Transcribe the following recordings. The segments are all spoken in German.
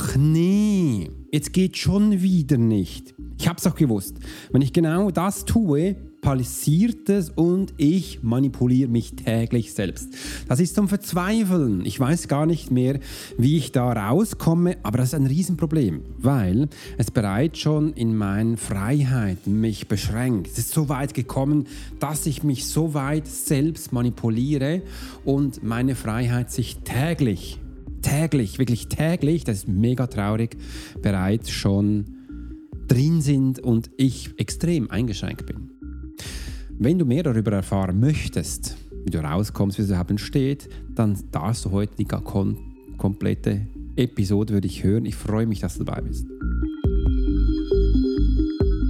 Ach nee, jetzt geht schon wieder nicht. Ich hab's doch gewusst. Wenn ich genau das tue, passiert es und ich manipuliere mich täglich selbst. Das ist zum Verzweifeln. Ich weiß gar nicht mehr, wie ich da rauskomme, aber das ist ein Riesenproblem, weil es bereits schon in meinen Freiheiten mich beschränkt. Es ist so weit gekommen, dass ich mich so weit selbst manipuliere und meine Freiheit sich täglich, täglich, wirklich täglich, das ist mega traurig, bereits schon drin sind und ich extrem eingeschränkt bin. Wenn du mehr darüber erfahren möchtest, wie du rauskommst, wie es überhaupt entsteht, dann darfst du heute die kom komplette Episode würde ich hören. Ich freue mich, dass du dabei bist.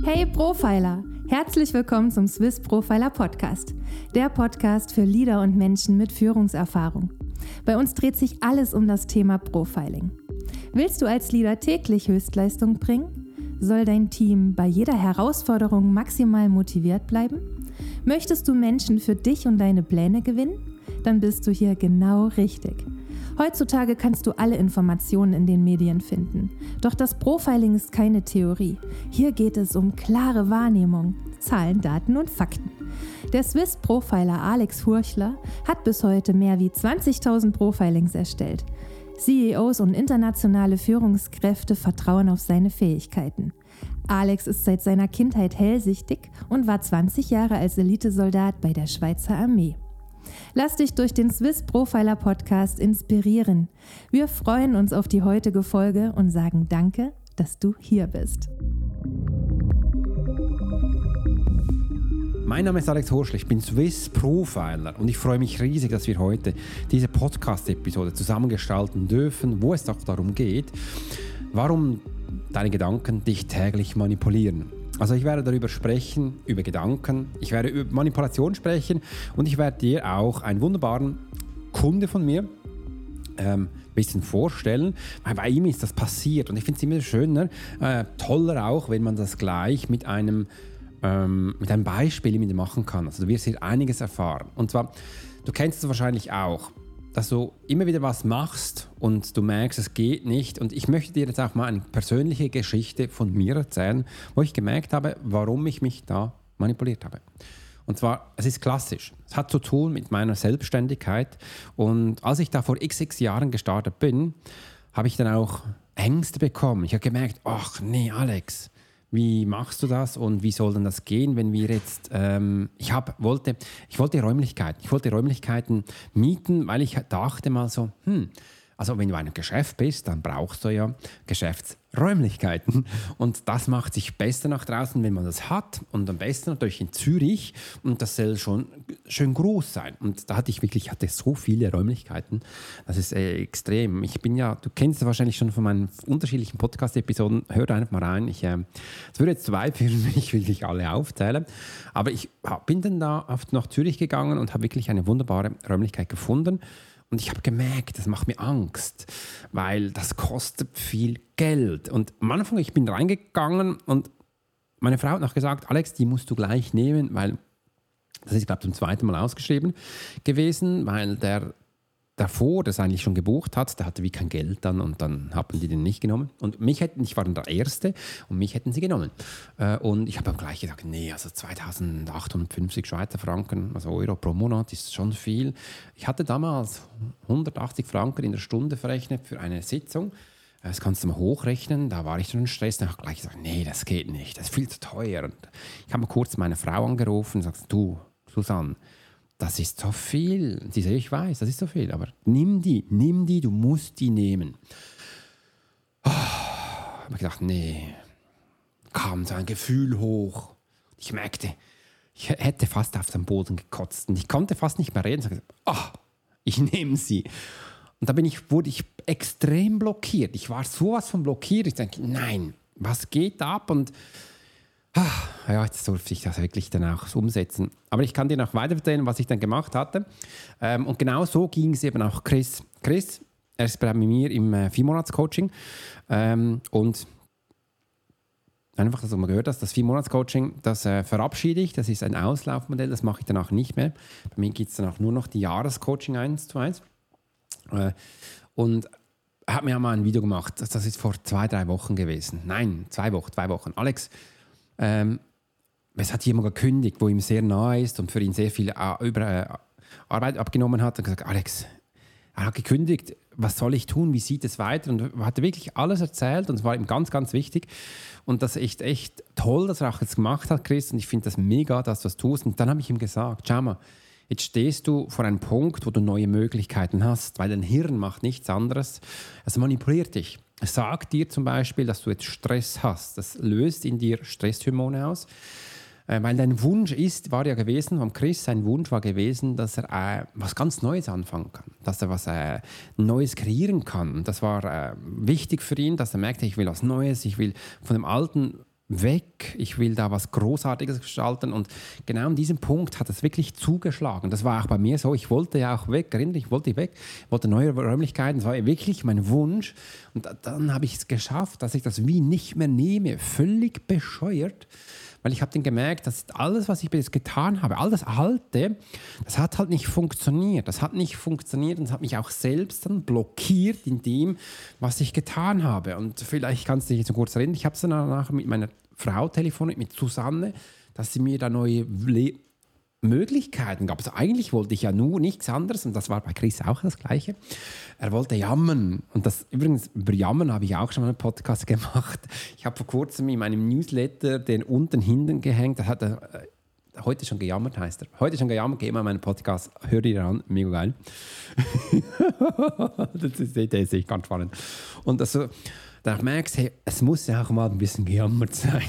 Hey Profiler! Herzlich willkommen zum Swiss Profiler Podcast, der Podcast für Leader und Menschen mit Führungserfahrung. Bei uns dreht sich alles um das Thema Profiling. Willst du als Leader täglich Höchstleistung bringen? Soll dein Team bei jeder Herausforderung maximal motiviert bleiben? Möchtest du Menschen für dich und deine Pläne gewinnen? Dann bist du hier genau richtig. Heutzutage kannst du alle Informationen in den Medien finden. Doch das Profiling ist keine Theorie. Hier geht es um klare Wahrnehmung, Zahlen, Daten und Fakten. Der Swiss Profiler Alex Furchler hat bis heute mehr wie 20.000 Profilings erstellt. CEOs und internationale Führungskräfte vertrauen auf seine Fähigkeiten. Alex ist seit seiner Kindheit hellsichtig und war 20 Jahre als Elitesoldat bei der Schweizer Armee. Lass dich durch den Swiss Profiler Podcast inspirieren. Wir freuen uns auf die heutige Folge und sagen Danke, dass du hier bist. Mein Name ist Alex Horschel, ich bin Swiss Profiler und ich freue mich riesig, dass wir heute diese Podcast-Episode zusammengestalten dürfen, wo es doch darum geht, warum deine Gedanken dich täglich manipulieren. Also ich werde darüber sprechen, über Gedanken, ich werde über Manipulation sprechen und ich werde dir auch einen wunderbaren Kunde von mir ähm, bisschen vorstellen, weil bei ihm ist das passiert und ich finde es immer schöner, äh, toller auch, wenn man das gleich mit einem, ähm, mit einem Beispiel mit machen kann. Also du wirst hier einiges erfahren. Und zwar, du kennst es wahrscheinlich auch dass du immer wieder was machst und du merkst, es geht nicht. Und ich möchte dir jetzt auch mal eine persönliche Geschichte von mir erzählen, wo ich gemerkt habe, warum ich mich da manipuliert habe. Und zwar, es ist klassisch. Es hat zu tun mit meiner Selbstständigkeit. Und als ich da vor xx Jahren gestartet bin, habe ich dann auch Ängste bekommen. Ich habe gemerkt, ach nee, Alex, wie machst du das und wie soll denn das gehen, wenn wir jetzt, ähm, ich hab, wollte, ich wollte Räumlichkeiten, ich wollte Räumlichkeiten mieten, weil ich dachte mal so, hm, also wenn du ein Geschäft bist, dann brauchst du ja Geschäftsräumlichkeiten. Und das macht sich besser nach draußen, wenn man das hat. Und am besten natürlich in Zürich. Und das soll schon schön groß sein. Und da hatte ich wirklich, hatte so viele Räumlichkeiten. Das ist äh, extrem. Ich bin ja, du kennst es wahrscheinlich schon von meinen unterschiedlichen Podcast-Episoden. Hör einfach mal rein. Ich, äh, es würde jetzt zu weit führen, ich wirklich alle aufzähle. Aber ich bin dann da nach Zürich gegangen und habe wirklich eine wunderbare Räumlichkeit gefunden. Und ich habe gemerkt, das macht mir Angst, weil das kostet viel Geld. Und am Anfang, ich bin reingegangen und meine Frau hat noch gesagt, Alex, die musst du gleich nehmen, weil das ist, glaube ich, zum zweiten Mal ausgeschrieben gewesen, weil der davor das eigentlich schon gebucht hat, der hatte wie kein Geld dann und dann haben die den nicht genommen. Und mich hätten, ich war dann der Erste und mich hätten sie genommen. Äh, und ich habe gleich gesagt, nee, also 2850 Schweizer Franken, also Euro pro Monat ist schon viel. Ich hatte damals 180 Franken in der Stunde verrechnet für eine Sitzung. Das kannst du mal hochrechnen. Da war ich schon in Stress. Dann habe ich gleich gesagt, nee, das geht nicht. Das ist viel zu teuer. Und ich habe mal kurz meine Frau angerufen und gesagt, du, Susanne, das ist so viel. Sie sagt, ich weiß, das ist so viel, aber nimm die, nimm die, du musst die nehmen. Oh, habe ich gedacht, nee, kam so ein Gefühl hoch. Ich merkte, ich hätte fast auf den Boden gekotzt und ich konnte fast nicht mehr reden. Ich gesagt, oh, ich nehme sie. Und da bin ich, wurde ich extrem blockiert. Ich war sowas von blockiert. Ich denke, nein, was geht ab? Und Ah, ja, jetzt durfte ich das wirklich dann auch umsetzen. Aber ich kann dir noch weiter erzählen, was ich dann gemacht hatte. Ähm, und genau so ging es eben auch Chris. Chris, er ist bei mir im äh, Viermonats-Coaching ähm, und einfach, dass du mal gehört hast, das Vier-Monats-Coaching, das äh, verabschiede ich, das ist ein Auslaufmodell, das mache ich danach nicht mehr. Bei mir gibt es dann auch nur noch die Jahrescoaching 1 zu 1. Äh, und hat mir mal ein Video gemacht, das ist vor zwei, drei Wochen gewesen. Nein, zwei Wochen, zwei Wochen. Alex, ähm, es hat jemand gekündigt, wo ihm sehr nahe ist und für ihn sehr viel äh, äh, Arbeit abgenommen hat und gesagt, Alex, er hat gekündigt, was soll ich tun, wie sieht es weiter? Und er hat wirklich alles erzählt und es war ihm ganz, ganz wichtig. Und das ist echt, echt toll, dass er auch jetzt gemacht hat, Chris. Und ich finde das mega, dass du das tust. Und dann habe ich ihm gesagt, schau mal, jetzt stehst du vor einem Punkt, wo du neue Möglichkeiten hast, weil dein Hirn macht nichts anderes. Es manipuliert dich. Sagt dir zum Beispiel, dass du jetzt Stress hast. Das löst in dir Stresshormone aus. Äh, weil dein Wunsch ist, war ja gewesen, vom Chris, sein Wunsch war gewesen, dass er äh, was ganz Neues anfangen kann, dass er was äh, Neues kreieren kann. Das war äh, wichtig für ihn, dass er merkte, ich will was Neues, ich will von dem Alten weg, ich will da was Großartiges gestalten. Und genau an diesem Punkt hat es wirklich zugeschlagen. Das war auch bei mir so, ich wollte ja auch weg, ich wollte weg, wollte neue Räumlichkeiten, das war wirklich mein Wunsch. Und dann habe ich es geschafft, dass ich das wie nicht mehr nehme, völlig bescheuert weil ich habe dann gemerkt, dass alles, was ich bis jetzt getan habe, all das Alte, das hat halt nicht funktioniert. Das hat nicht funktioniert und es hat mich auch selbst dann blockiert in dem, was ich getan habe. Und vielleicht kannst du dich jetzt kurz erinnern, ich habe es dann danach mit meiner Frau telefoniert, mit Susanne, dass sie mir da neue Le Möglichkeiten gab. Also eigentlich wollte ich ja nur nichts anderes und das war bei Chris auch das Gleiche. Er wollte jammern und das übrigens über Jammern habe ich auch schon mal einen Podcast gemacht. Ich habe vor kurzem in meinem Newsletter den unten hinten gehängt. Das hat er äh, heute schon gejammert heißt er. Heute schon gejammert, geh mal meinen Podcast, hör dir an, mega geil. das ist, das ist ganz spannend. Und also dann merkst hey, es muss ja auch mal ein bisschen gejammert sein.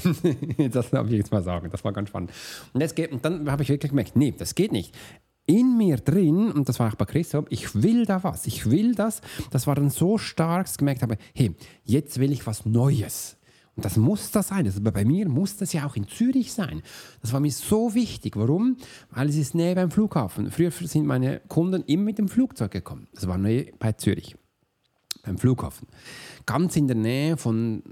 das darf ich jetzt mal sagen. Das war ganz spannend. Und, jetzt geht, und dann habe ich wirklich gemerkt, nee, das geht nicht in mir drin, und das war auch bei Chris so, ich will da was, ich will das. Das war dann so stark, dass ich gemerkt habe, hey, jetzt will ich was Neues. Und das muss das sein. Also bei mir muss das ja auch in Zürich sein. Das war mir so wichtig. Warum? Weil es ist näher beim Flughafen. Früher sind meine Kunden immer mit dem Flugzeug gekommen. Das war näher bei Zürich, beim Flughafen. Ganz in der Nähe von,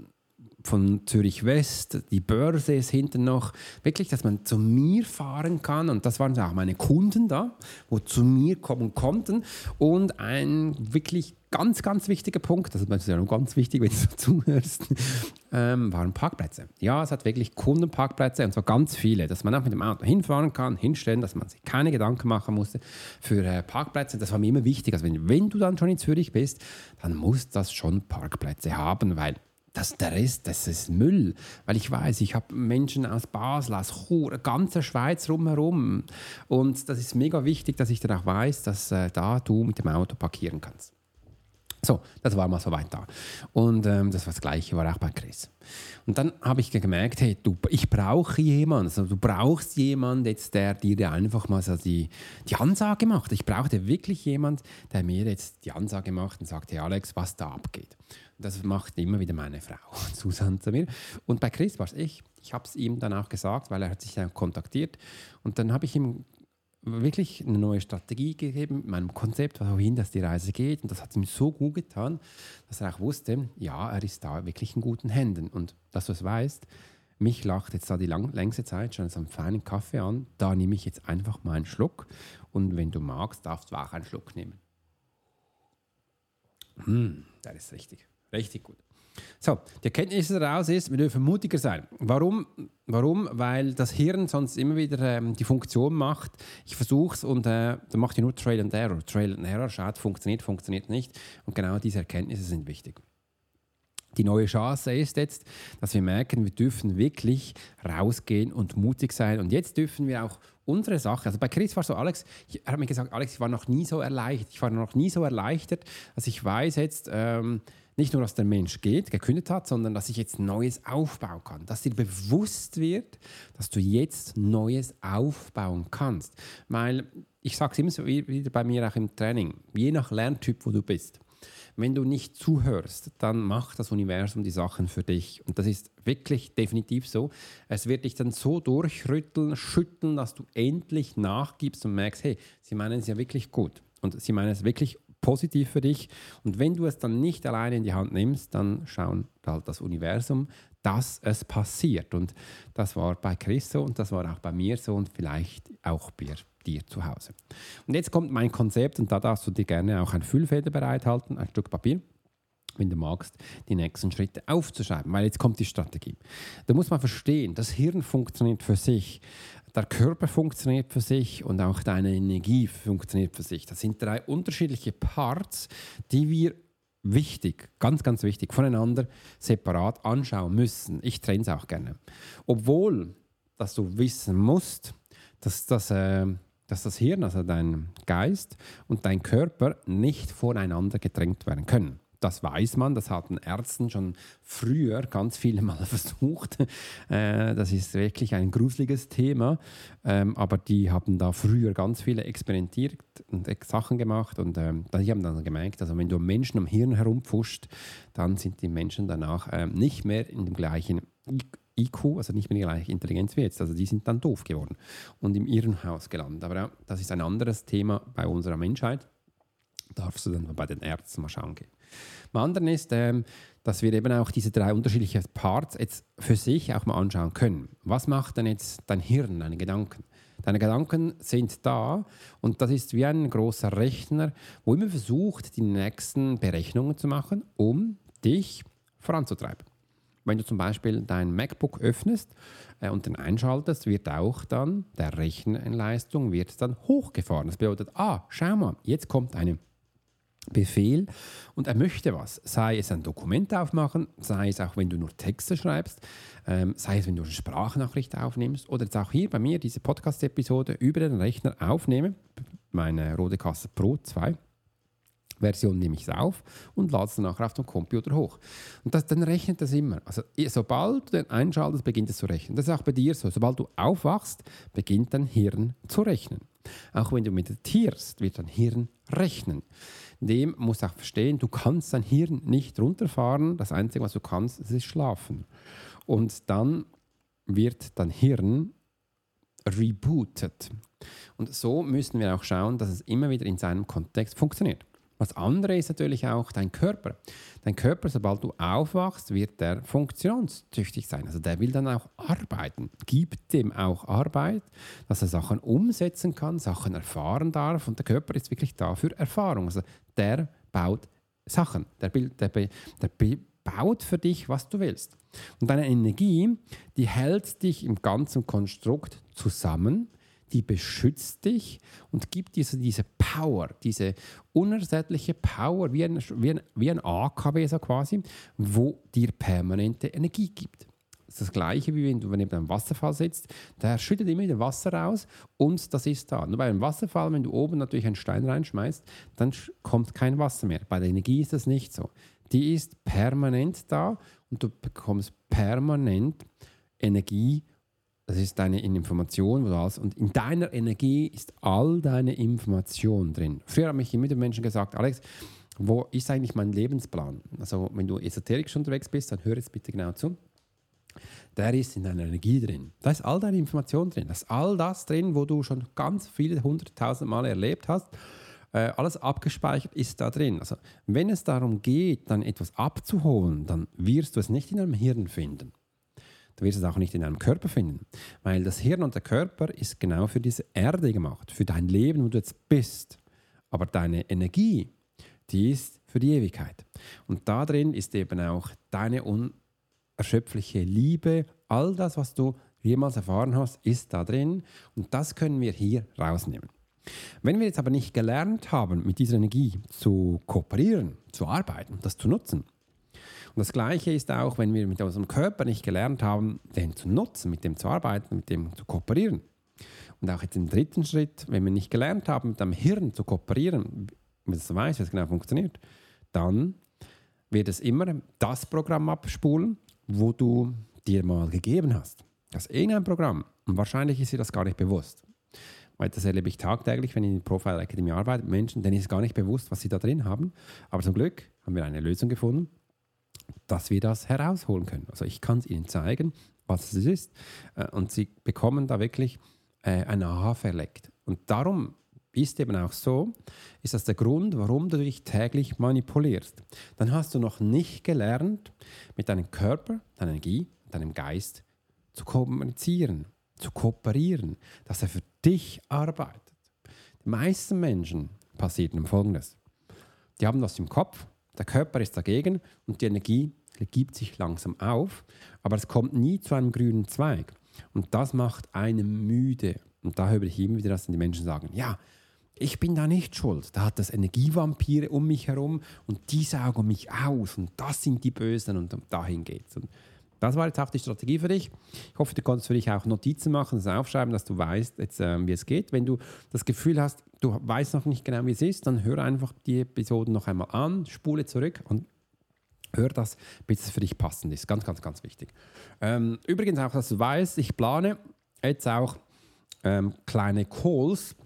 von Zürich West, die Börse ist hinten noch, wirklich, dass man zu mir fahren kann und das waren auch meine Kunden da, wo zu mir kommen konnten und ein wirklich ganz, ganz wichtiger Punkt, das ist ja ganz wichtig, wenn du zuhörst, ähm, waren Parkplätze. Ja, es hat wirklich Kundenparkplätze und zwar ganz viele, dass man auch mit dem Auto hinfahren kann, hinstellen, dass man sich keine Gedanken machen musste für äh, Parkplätze. Das war mir immer wichtig. Also wenn, wenn du dann schon in Zürich bist, dann muss das schon Parkplätze haben, weil das, der Rest, das ist Müll. Weil ich weiß, ich habe Menschen aus Basel, aus Chur, ganze Schweiz rumherum. Und das ist mega wichtig, dass ich dann auch weiß, dass äh, da du mit dem Auto parkieren kannst. So, das war mal so weit da. Und ähm, das war das Gleiche, war auch bei Chris. Und dann habe ich gemerkt, hey, du, ich brauche jemanden. Also, du brauchst jemanden, jetzt, der dir einfach mal so die, die Ansage macht. Ich brauchte wirklich jemanden, der mir jetzt die Ansage macht und sagt, hey Alex, was da abgeht. Und das macht immer wieder meine Frau, Susanne zu mir. Und bei Chris war es ich. Ich habe es ihm dann auch gesagt, weil er hat sich dann kontaktiert. Und dann habe ich ihm wirklich eine neue Strategie gegeben meinem Konzept, wohin dass die Reise geht. Und das hat ihm so gut getan, dass er auch wusste, ja, er ist da wirklich in guten Händen. Und dass du es weißt, mich lacht jetzt da die lang, längste Zeit schon so einen feinen Kaffee an. Da nehme ich jetzt einfach mal einen Schluck. Und wenn du magst, darfst du auch einen Schluck nehmen. Mmh, das ist richtig, richtig gut. So, die Erkenntnis daraus ist, wir dürfen mutiger sein. Warum? Warum? Weil das Hirn sonst immer wieder ähm, die Funktion macht, ich versuche es und äh, dann macht ihr nur Trail and Error. Trail and Error, schaut, funktioniert, funktioniert nicht. Und genau diese Erkenntnisse sind wichtig. Die neue Chance ist jetzt, dass wir merken, wir dürfen wirklich rausgehen und mutig sein. Und jetzt dürfen wir auch unsere Sache, also bei Chris war so, Alex, er hat mir gesagt, Alex, ich war noch nie so erleichtert. Ich war noch nie so erleichtert, dass ich weiß jetzt, ähm, nicht nur, dass der Mensch geht, gekündigt hat, sondern dass ich jetzt Neues aufbauen kann. Dass dir bewusst wird, dass du jetzt Neues aufbauen kannst. Weil ich sage es immer wieder bei mir auch im Training, je nach Lerntyp, wo du bist. Wenn du nicht zuhörst, dann macht das Universum die Sachen für dich. Und das ist wirklich definitiv so. Es wird dich dann so durchrütteln, schütteln, dass du endlich nachgibst und merkst, hey, sie meinen es ja wirklich gut. Und sie meinen es wirklich positiv für dich. Und wenn du es dann nicht alleine in die Hand nimmst, dann schaut halt das Universum, dass es passiert. Und das war bei Chris so und das war auch bei mir so und vielleicht auch bei dir zu Hause. Und jetzt kommt mein Konzept und da darfst du dir gerne auch ein Füllfeder bereithalten, ein Stück Papier. Wenn du magst, die nächsten Schritte aufzuschreiben, weil jetzt kommt die Strategie. Da muss man verstehen, das Hirn funktioniert für sich, der Körper funktioniert für sich und auch deine Energie funktioniert für sich. Das sind drei unterschiedliche Parts, die wir wichtig, ganz, ganz wichtig, voneinander separat anschauen müssen. Ich trenne es auch gerne. Obwohl, dass du wissen musst, dass das, äh, dass das Hirn, also dein Geist und dein Körper nicht voneinander getrennt werden können. Das weiß man, das hatten Ärzten schon früher ganz viele Mal versucht. Äh, das ist wirklich ein gruseliges Thema, ähm, aber die haben da früher ganz viele experimentiert und Sachen gemacht und ähm, die haben dann gemerkt, also wenn du Menschen am Hirn herumpfuscht, dann sind die Menschen danach ähm, nicht mehr in dem gleichen IQ, also nicht mehr die gleiche Intelligenz wie jetzt. Also die sind dann doof geworden und im Irrenhaus gelandet. Aber das ist ein anderes Thema bei unserer Menschheit. Darfst du dann bei den Ärzten mal schauen gehen. Am anderen ist, ähm, dass wir eben auch diese drei unterschiedlichen Parts jetzt für sich auch mal anschauen können. Was macht denn jetzt dein Hirn, deine Gedanken? Deine Gedanken sind da und das ist wie ein großer Rechner, wo immer versucht, die nächsten Berechnungen zu machen, um dich voranzutreiben. Wenn du zum Beispiel dein MacBook öffnest äh, und den einschaltest, wird auch dann der Rechenleistung wird dann hochgefahren. Das bedeutet, ah, schau mal, jetzt kommt eine Befehl und er möchte was. Sei es ein Dokument aufmachen, sei es auch, wenn du nur Texte schreibst, ähm, sei es, wenn du eine Sprachnachricht aufnimmst oder jetzt auch hier bei mir diese Podcast-Episode über den Rechner aufnehme, meine Rodecaster Pro 2. Version nehme ich es auf und lade es nachher auf dem Computer hoch. Und das, dann rechnet das immer. Also sobald du den einschaltest, beginnt es zu rechnen. Das ist auch bei dir so. Sobald du aufwachst, beginnt dein Hirn zu rechnen. Auch wenn du meditierst, wird dein Hirn rechnen dem muss auch verstehen, du kannst dein Hirn nicht runterfahren. Das Einzige, was du kannst, ist schlafen. Und dann wird dein Hirn rebootet. Und so müssen wir auch schauen, dass es immer wieder in seinem Kontext funktioniert. Was andere ist natürlich auch dein Körper. Dein Körper, sobald du aufwachst, wird der funktionstüchtig sein. Also der will dann auch arbeiten. Gib dem auch Arbeit, dass er Sachen umsetzen kann, Sachen erfahren darf. Und der Körper ist wirklich da für Erfahrung. Also der baut Sachen. Der, der, der baut für dich, was du willst. Und deine Energie, die hält dich im ganzen Konstrukt zusammen die beschützt dich und gibt dir so diese Power, diese unersättliche Power, wie ein, wie ein, wie ein AKW so quasi, wo dir permanente Energie gibt. Das ist das Gleiche, wie wenn du neben einem Wasserfall sitzt. Der schüttet immer wieder Wasser raus und das ist da. Nur bei einem Wasserfall, wenn du oben natürlich einen Stein reinschmeißt, dann kommt kein Wasser mehr. Bei der Energie ist das nicht so. Die ist permanent da und du bekommst permanent Energie das ist deine Information, wo du alles, und in deiner Energie ist all deine Information drin. Früher habe ich immer den Menschen gesagt, Alex, wo ist eigentlich mein Lebensplan? Also wenn du esoterisch unterwegs bist, dann hör jetzt bitte genau zu. Der ist in deiner Energie drin. Da ist all deine Information drin. Da ist all das drin, wo du schon ganz viele hunderttausend Mal erlebt hast. Äh, alles abgespeichert ist da drin. Also wenn es darum geht, dann etwas abzuholen, dann wirst du es nicht in deinem Hirn finden. Du wirst es auch nicht in deinem Körper finden, weil das Hirn und der Körper ist genau für diese Erde gemacht, für dein Leben, wo du jetzt bist. Aber deine Energie, die ist für die Ewigkeit. Und da drin ist eben auch deine unerschöpfliche Liebe, all das, was du jemals erfahren hast, ist da drin. Und das können wir hier rausnehmen. Wenn wir jetzt aber nicht gelernt haben, mit dieser Energie zu kooperieren, zu arbeiten, das zu nutzen, und das Gleiche ist auch, wenn wir mit unserem Körper nicht gelernt haben, den zu nutzen, mit dem zu arbeiten, mit dem zu kooperieren. Und auch jetzt im dritten Schritt, wenn wir nicht gelernt haben, mit dem Hirn zu kooperieren, wenn es weiß, wie es genau funktioniert, dann wird es immer das Programm abspulen, wo du dir mal gegeben hast. Das ist irgendein Programm. Und wahrscheinlich ist dir das gar nicht bewusst. Weil das erlebe ich tagtäglich, wenn ich in der Profile Academy arbeite Menschen, denen ist gar nicht bewusst, was sie da drin haben. Aber zum Glück haben wir eine Lösung gefunden, dass wir das herausholen können. Also ich kann es Ihnen zeigen, was es ist äh, und Sie bekommen da wirklich äh, ein Aha verleckt. Und darum ist eben auch so, ist das der Grund, warum du dich täglich manipulierst. Dann hast du noch nicht gelernt, mit deinem Körper, deiner Energie, deinem Geist zu kommunizieren, zu kooperieren, dass er für dich arbeitet. Die meisten Menschen passiert nun Folgendes. Die haben das im Kopf, der Körper ist dagegen und die Energie gibt sich langsam auf, aber es kommt nie zu einem grünen Zweig. Und das macht einen müde. Und da höre ich immer wieder, dass die Menschen sagen, ja, ich bin da nicht schuld. Da hat das Energievampire um mich herum und die saugen mich aus und das sind die Bösen und dahin geht's. Und das war jetzt auch die Strategie für dich. Ich hoffe, du kannst für dich auch Notizen machen, das aufschreiben, dass du weißt, jetzt, äh, wie es geht. Wenn du das Gefühl hast, du weißt noch nicht genau, wie es ist, dann hör einfach die Episoden noch einmal an, spule zurück und hör das, bis es für dich passend ist. Ganz, ganz, ganz wichtig. Ähm, übrigens auch, dass du weißt, ich plane jetzt auch ähm, kleine Calls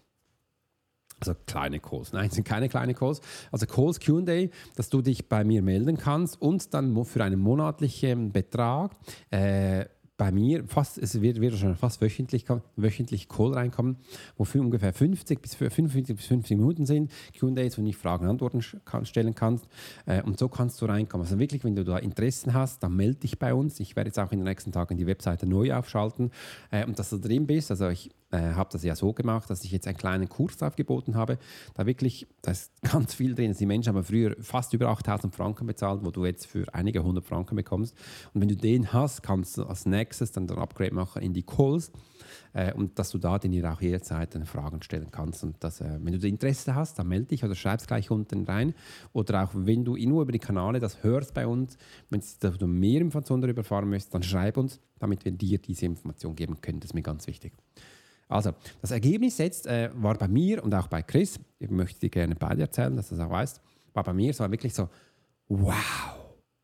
also kleine Calls. Nein, sind keine kleinen Calls. Also Calls QA, dass du dich bei mir melden kannst und dann für einen monatlichen Betrag äh, bei mir fast, es wird, wird schon fast wöchentlich, wöchentlich Call reinkommen, wofür ungefähr 50 bis 55 bis 50 Minuten sind, Q&As, wo du Fragen und Antworten kann, stellen kannst äh, und so kannst du reinkommen. Also wirklich, wenn du da Interessen hast, dann melde dich bei uns. Ich werde jetzt auch in den nächsten Tagen die Webseite neu aufschalten äh, und dass du drin bist. Also ich äh, habe das ja so gemacht, dass ich jetzt einen kleinen Kurs aufgeboten habe. Da wirklich, da ist ganz viel drin. Die Menschen haben früher fast über 8000 Franken bezahlt, wo du jetzt für einige hundert Franken bekommst. Und wenn du den hast, kannst du als nächstes dann den Upgrade machen in die Calls. Äh, und dass du da dir auch jederzeit dann Fragen stellen kannst. Und dass, äh, wenn du Interesse hast, dann melde dich oder schreib es gleich unten rein. Oder auch wenn du nur über die Kanäle das hörst bei uns, wenn du mehr Informationen darüber erfahren möchtest, dann schreib uns, damit wir dir diese Information geben können. Das ist mir ganz wichtig. Also, das Ergebnis jetzt äh, war bei mir und auch bei Chris, ich möchte dir gerne beide erzählen, dass du das auch weißt, war bei mir, war wirklich so, wow,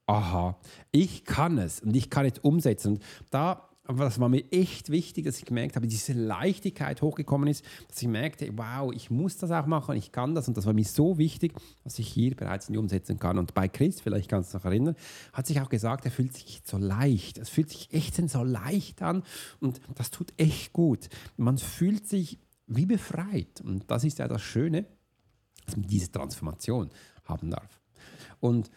aha, ich kann es und ich kann es umsetzen. Und da das war mir echt wichtig, dass ich gemerkt habe, diese Leichtigkeit hochgekommen ist, dass ich merkte, wow, ich muss das auch machen, ich kann das. Und das war mir so wichtig, dass ich hier bereits in die umsetzen kann. Und bei Chris, vielleicht kannst du noch erinnern, hat sich auch gesagt, er fühlt sich so leicht. Es fühlt sich echt so leicht an und das tut echt gut. Man fühlt sich wie befreit. Und das ist ja das Schöne, dass man diese Transformation haben darf. Und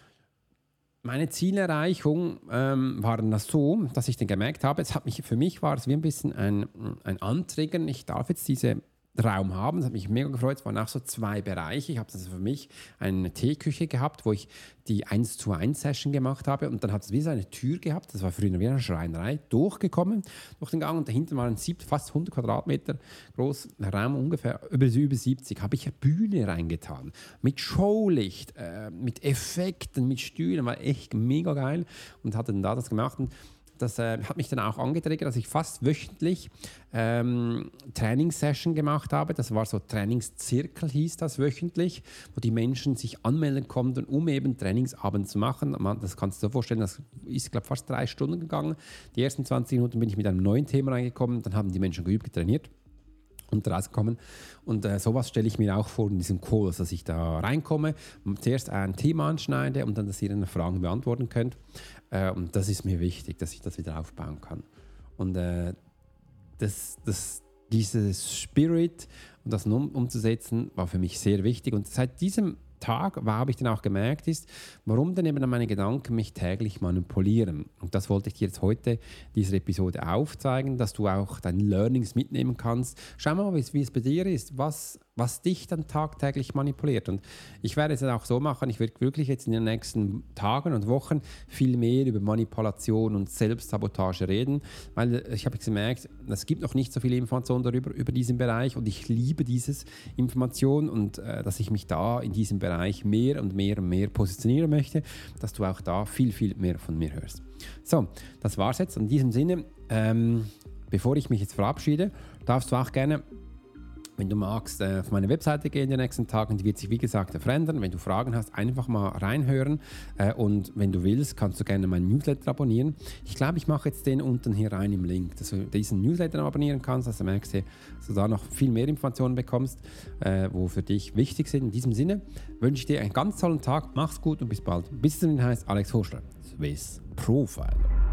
meine Zielerreichung ähm, war das so, dass ich dann gemerkt habe, es hat mich, für mich war es wie ein bisschen ein, ein Antriggern. Ich darf jetzt diese Raum haben. Das hat mich mega gefreut. Es waren auch so zwei Bereiche. Ich habe das für mich eine Teeküche gehabt, wo ich die 1 zu 1 Session gemacht habe und dann hat es wie so eine Tür gehabt. Das war früher wie eine Schreinerei, durchgekommen durch den Gang und dahinter waren fast 100 Quadratmeter groß Raum, ungefähr über, über 70. Habe ich eine Bühne reingetan mit Showlicht, äh, mit Effekten, mit Stühlen. War echt mega geil und hatte dann da das gemacht. Und das äh, hat mich dann auch angetriggert, dass ich fast wöchentlich ähm, Trainingssession gemacht habe. Das war so Trainingszirkel, hieß das wöchentlich, wo die Menschen sich anmelden konnten, um eben Trainingsabend zu machen. Das kannst du dir vorstellen, das ist, glaube ich, fast drei Stunden gegangen. Die ersten 20 Minuten bin ich mit einem neuen Thema reingekommen, dann haben die Menschen geübt, getrainiert und rauskommen. Und äh, sowas stelle ich mir auch vor in diesem Kurs, dass ich da reinkomme, zuerst ein Thema anschneide und dann, dass ihr dann Fragen beantworten könnt. Äh, und das ist mir wichtig, dass ich das wieder aufbauen kann. Und äh, das, das, dieses Spirit und das um, umzusetzen, war für mich sehr wichtig. Und seit diesem Tag, habe ich dann auch gemerkt, ist, warum denn eben meine Gedanken mich täglich manipulieren. Und das wollte ich dir jetzt heute dieser Episode aufzeigen, dass du auch deine Learnings mitnehmen kannst. Schau mal, wie es bei dir ist. Was was dich dann tagtäglich manipuliert. Und ich werde es dann auch so machen, ich werde wirklich jetzt in den nächsten Tagen und Wochen viel mehr über Manipulation und Selbstsabotage reden, weil ich habe gemerkt, es gibt noch nicht so viel Information darüber, über diesen Bereich und ich liebe dieses Information und äh, dass ich mich da in diesem Bereich mehr und mehr und mehr positionieren möchte, dass du auch da viel, viel mehr von mir hörst. So, das war's jetzt. In diesem Sinne, ähm, bevor ich mich jetzt verabschiede, darfst du auch gerne wenn du magst, äh, auf meine Webseite gehen in den nächsten Tagen, die wird sich wie gesagt verändern. Wenn du Fragen hast, einfach mal reinhören äh, und wenn du willst, kannst du gerne meinen Newsletter abonnieren. Ich glaube, ich mache jetzt den unten hier rein im Link, dass du diesen Newsletter abonnieren kannst, dass du merkst, dass du da noch viel mehr Informationen bekommst, äh, wo für dich wichtig sind. In diesem Sinne wünsche ich dir einen ganz tollen Tag, mach's gut und bis bald. Bis zum heißt Alex Horschler, Swiss Profiler.